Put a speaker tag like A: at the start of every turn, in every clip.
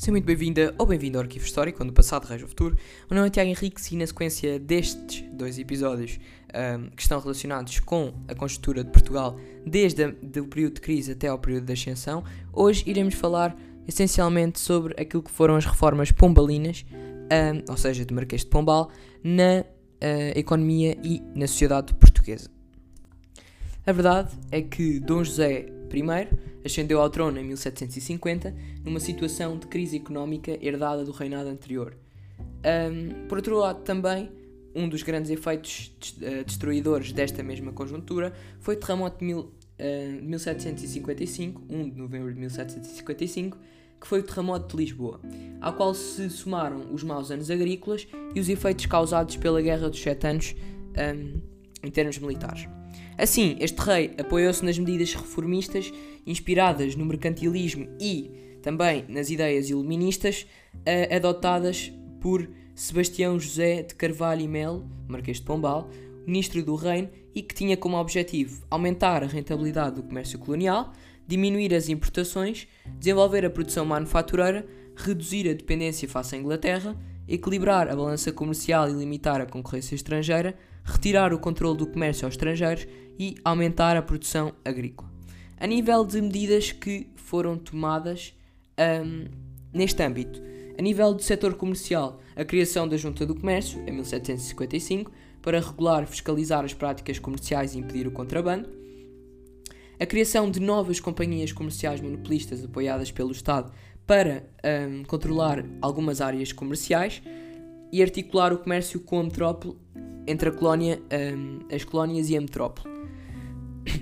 A: Seja muito bem-vinda ou bem-vindo ao Arquivo Histórico, onde o passado rege o futuro. O meu nome é Tiago Henrique e na sequência destes dois episódios um, que estão relacionados com a conjuntura de Portugal desde o período de crise até ao período de ascensão, hoje iremos falar essencialmente sobre aquilo que foram as reformas pombalinas, um, ou seja, do Marquês de Pombal, na uh, economia e na sociedade portuguesa. A verdade é que Dom José I ascendeu ao trono em 1750, numa situação de crise económica herdada do reinado anterior. Um, por outro lado, também, um dos grandes efeitos uh, destruidores desta mesma conjuntura foi o terremoto de mil, uh, 1755, 1 de novembro de 1755, que foi o terremoto de Lisboa, ao qual se somaram os maus anos agrícolas e os efeitos causados pela Guerra dos Sete Anos um, em termos militares. Assim, este rei apoiou-se nas medidas reformistas inspiradas no mercantilismo e também nas ideias iluministas uh, adotadas por Sebastião José de Carvalho e Melo, Marquês de Pombal, ministro do Reino, e que tinha como objetivo aumentar a rentabilidade do comércio colonial, diminuir as importações, desenvolver a produção manufatureira, reduzir a dependência face à Inglaterra, equilibrar a balança comercial e limitar a concorrência estrangeira, retirar o controle do comércio aos estrangeiros e aumentar a produção agrícola. A nível de medidas que foram tomadas um, neste âmbito, a nível do setor comercial, a criação da Junta do Comércio, em 1755, para regular fiscalizar as práticas comerciais e impedir o contrabando, a criação de novas companhias comerciais monopolistas apoiadas pelo Estado para um, controlar algumas áreas comerciais e articular o comércio com a metrópole entre a colónia, um, as colónias e a metrópole,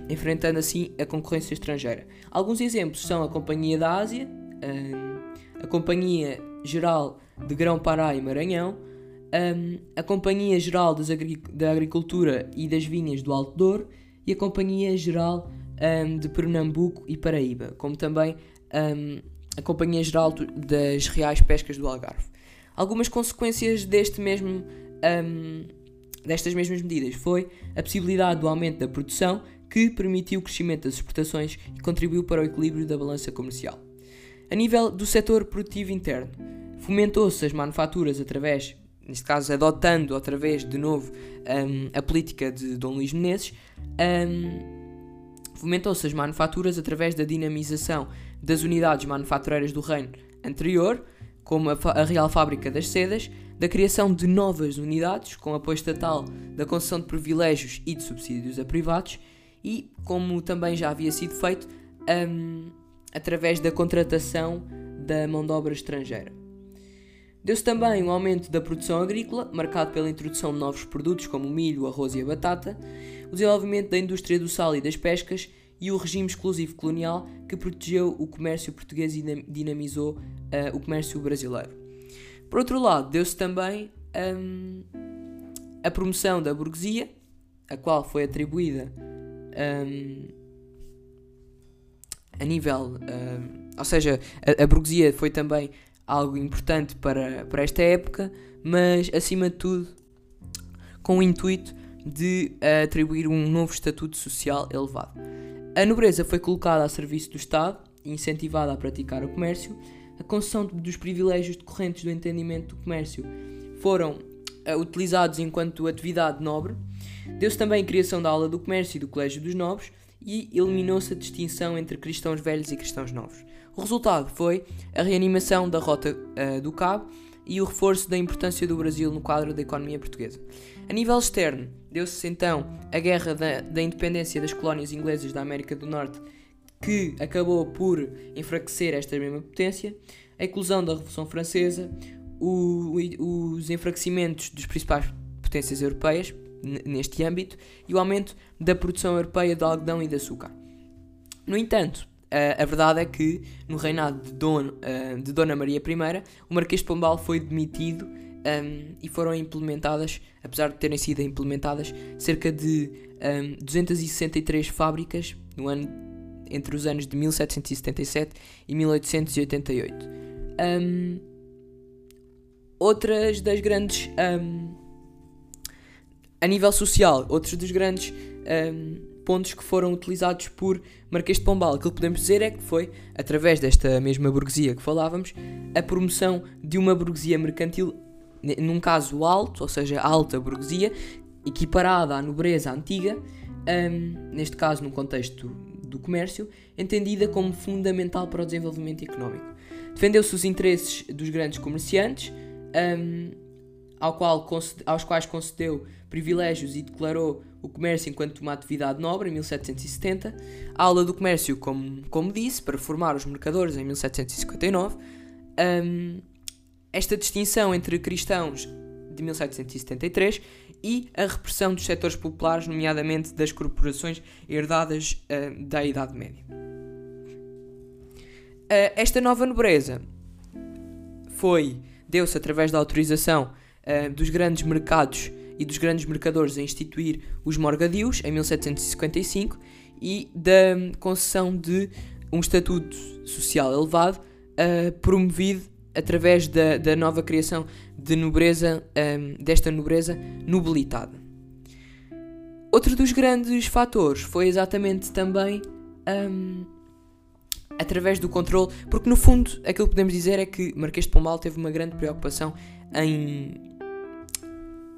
A: enfrentando assim a concorrência estrangeira. Alguns exemplos são a Companhia da Ásia, um, a Companhia Geral de Grão-Pará e Maranhão, um, a Companhia Geral da Agricultura e das Vinhas do Alto Douro e a Companhia Geral de Pernambuco e Paraíba, como também a Companhia Geral das Reais Pescas do Algarve. Algumas consequências deste mesmo destas mesmas medidas foi a possibilidade do aumento da produção, que permitiu o crescimento das exportações e contribuiu para o equilíbrio da balança comercial. A nível do setor produtivo interno, fomentou-se as manufaturas através, neste caso adotando outra vez de novo um, a política de Dom Luís Menezes, um, fomentou-se as manufaturas através da dinamização das unidades manufatureiras do reino anterior, como a, a Real Fábrica das Sedas, da criação de novas unidades com apoio estatal, da concessão de privilégios e de subsídios a privados e, como também já havia sido feito, um, através da contratação da mão de obra estrangeira. Deu-se também um aumento da produção agrícola, marcado pela introdução de novos produtos como o milho, o arroz e a batata, o desenvolvimento da indústria do sal e das pescas e o regime exclusivo colonial que protegeu o comércio português e dinamizou uh, o comércio brasileiro. Por outro lado, deu-se também um, a promoção da burguesia, a qual foi atribuída um, a nível. Um, ou seja, a, a, burguesia foi também algo importante para, para esta época, mas acima de tudo com o intuito de atribuir um novo estatuto social elevado. A nobreza foi colocada a serviço do Estado incentivada a praticar o comércio a concessão dos privilégios decorrentes do entendimento do comércio foram uh, utilizados enquanto atividade nobre. Deu-se também a criação da aula do comércio e do colégio dos nobres e eliminou-se a distinção entre cristãos velhos e cristãos novos. O resultado foi a reanimação da rota uh, do Cabo e o reforço da importância do Brasil no quadro da economia portuguesa. A nível externo, deu-se então a guerra da, da independência das colónias inglesas da América do Norte que acabou por enfraquecer esta mesma potência, a eclosão da Revolução Francesa, o, os enfraquecimentos das principais potências europeias neste âmbito e o aumento da produção europeia de algodão e de açúcar. No entanto, a, a verdade é que no reinado de, Don, de Dona Maria I, o Marquês de Pombal foi demitido um, e foram implementadas, apesar de terem sido implementadas, cerca de um, 263 fábricas no ano entre os anos de 1777 e 1888. Um, outras das grandes. A nível social, outros dos grandes um, pontos que foram utilizados por Marquês de Pombal. Aquilo que podemos dizer é que foi, através desta mesma burguesia que falávamos, a promoção de uma burguesia mercantil, num caso alto, ou seja, alta burguesia, equiparada à nobreza antiga, um, neste caso num contexto do comércio, entendida como fundamental para o desenvolvimento económico. Defendeu-se os interesses dos grandes comerciantes, um, ao qual, aos quais concedeu privilégios e declarou o comércio enquanto uma atividade nobre em 1770, a aula do comércio, como, como disse, para formar os mercadores em 1759, um, esta distinção entre cristãos de 1773 e a repressão dos setores populares, nomeadamente das corporações herdadas uh, da Idade Média. Uh, esta nova nobreza foi, deu-se através da autorização uh, dos grandes mercados e dos grandes mercadores a instituir os morgadios em 1755 e da concessão de um estatuto social elevado uh, promovido através da, da nova criação de nobreza, um, desta nobreza nobilitada. Outro dos grandes fatores foi exatamente também um, através do controle, porque no fundo aquilo que podemos dizer é que Marquês de Pombal teve uma grande preocupação em,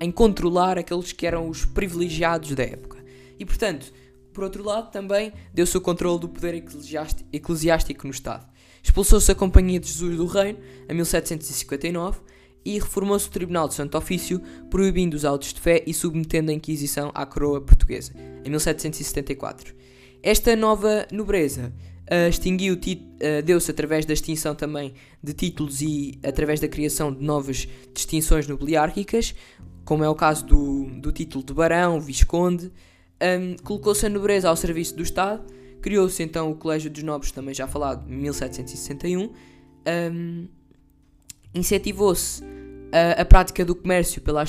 A: em controlar aqueles que eram os privilegiados da época. E portanto, por outro lado, também deu-se o controle do poder eclesiástico no Estado. Expulsou-se a Companhia de Jesus do Reino em 1759 e reformou-se o Tribunal de Santo Ofício, proibindo os autos de fé e submetendo a Inquisição à coroa portuguesa, em 1774. Esta nova nobreza uh, extinguiu, uh, deu-se através da extinção também de títulos e através da criação de novas distinções nobiliárquicas, como é o caso do, do título de barão, visconde, um, colocou-se a nobreza ao serviço do Estado, criou-se então o Colégio dos Nobres, também já falado, em 1761, um, incentivou-se a, a, prática do comércio pela,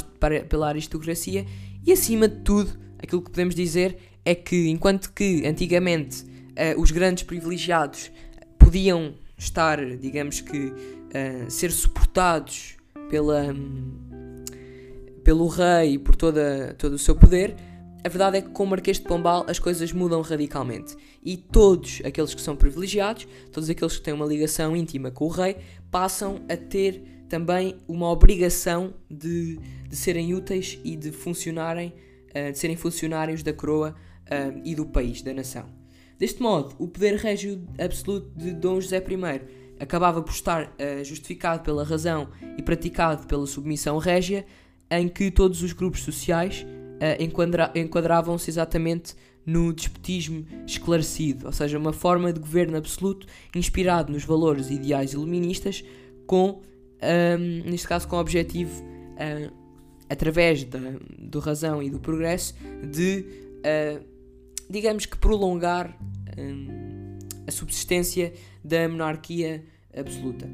A: pela aristocracia e, acima de tudo, aquilo que podemos dizer é que, enquanto que antigamente uh, os grandes privilegiados podiam estar, digamos que, uh, ser suportados pela, um, pelo rei e por toda, todo o seu poder, a verdade é que com o Marquês de Pombal as coisas mudam radicalmente e todos aqueles que são privilegiados, todos aqueles que têm uma ligação íntima com o rei, passam a ter também uma obrigação de, de serem úteis e de funcionarem, uh, de serem funcionários da coroa uh, e do país, da nação. Deste modo, o poder régio absoluto de Dom José I acabava por estar uh, justificado pela razão e praticado pela submissão régia, em que todos os grupos sociais uh, enquadra enquadravam-se exatamente no despotismo esclarecido, ou seja, uma forma de governo absoluto inspirado nos valores ideais iluministas, com, um, neste caso, com o objetivo, uh, através da, do razão e do progresso, de, uh, digamos que, prolongar um, a subsistência da monarquia absoluta.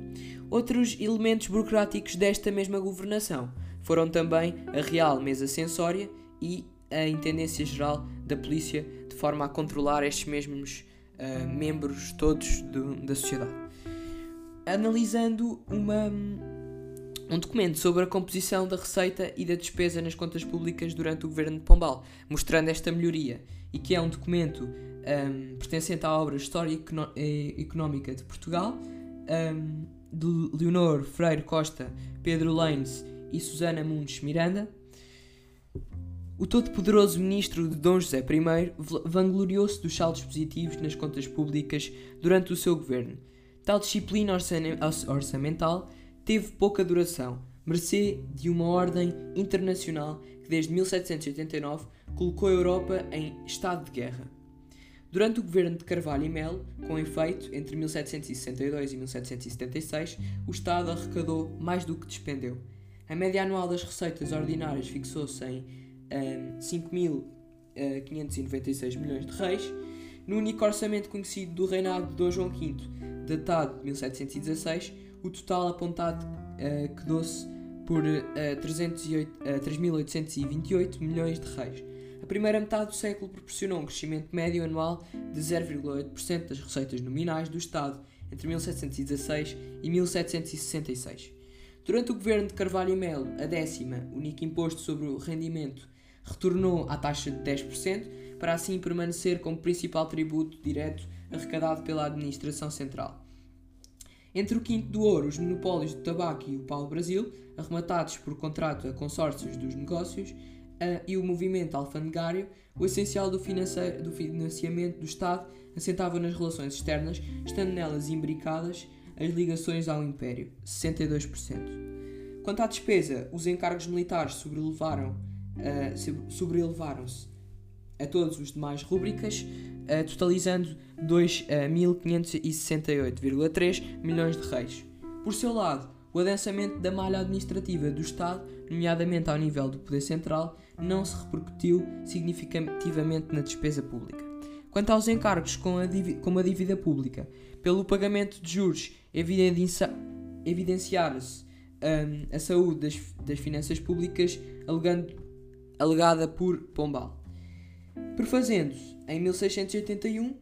A: Outros elementos burocráticos desta mesma governação foram também a Real Mesa Censória e a Intendência Geral da Polícia, de forma a controlar estes mesmos uh, membros todos do, da sociedade. Analisando uma, um documento sobre a composição da receita e da despesa nas contas públicas durante o governo de Pombal, mostrando esta melhoria, e que é um documento um, pertencente à obra História Económica de Portugal, um, de Leonor Freire Costa, Pedro Leines e Susana Mundes Miranda, o todo-poderoso ministro de Dom José I vangloriou-se dos saldos positivos nas contas públicas durante o seu governo. Tal disciplina orçamental teve pouca duração, mercê de uma ordem internacional que desde 1789 colocou a Europa em estado de guerra. Durante o governo de Carvalho e Melo, com efeito, entre 1762 e 1776, o Estado arrecadou mais do que despendeu. A média anual das receitas ordinárias fixou-se em um, 5.596 milhões de reis, no único orçamento conhecido do reinado de Dom João V, datado de 1716, o total apontado uh, quedou-se por uh, 3.828 uh, milhões de reis. A primeira metade do século proporcionou um crescimento médio anual de 0,8% das receitas nominais do Estado entre 1716 e 1766. Durante o governo de Carvalho e Melo, a décima, único imposto sobre o rendimento retornou à taxa de 10%, para assim permanecer como principal tributo direto arrecadado pela administração central. Entre o Quinto do Ouro, os monopólios do tabaco e o pau-brasil, arrematados por contrato a consórcios dos negócios, e o movimento alfandegário, o essencial do financiamento do Estado assentava nas relações externas, estando nelas imbricadas as ligações ao Império, 62%. Quanto à despesa, os encargos militares sobrelevaram, uh, sobrelevaram-se a todos os demais rúbricas, uh, totalizando 2.568,3 milhões de reis. Por seu lado, o adensamento da malha administrativa do Estado, nomeadamente ao nível do Poder Central, não se repercutiu significativamente na despesa pública. Quanto aos encargos com a, como a dívida pública, pelo pagamento de juros evidenciar-se um, a saúde das, das finanças públicas alegando, alegada por Pombal. Perfazendo-se, em 1681,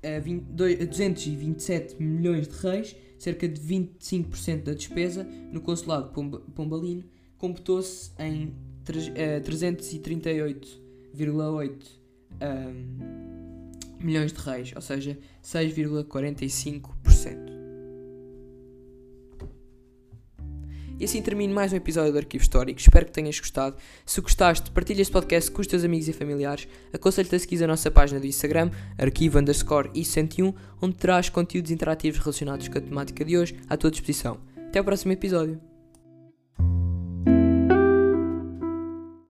A: a 20, 227 milhões de reis, cerca de 25% da despesa no consulado pombalino, computou-se em 338,8 um, milhões de reis, ou seja, 6,45%. E assim termino mais um episódio do Arquivo Histórico. Espero que tenhas gostado. Se gostaste, partilha este podcast com os teus amigos e familiares. Aconselho-te a seguir a nossa página do Instagram, arquivo underscore i101, onde terás conteúdos interativos relacionados com a temática de hoje à tua disposição. Até o próximo episódio.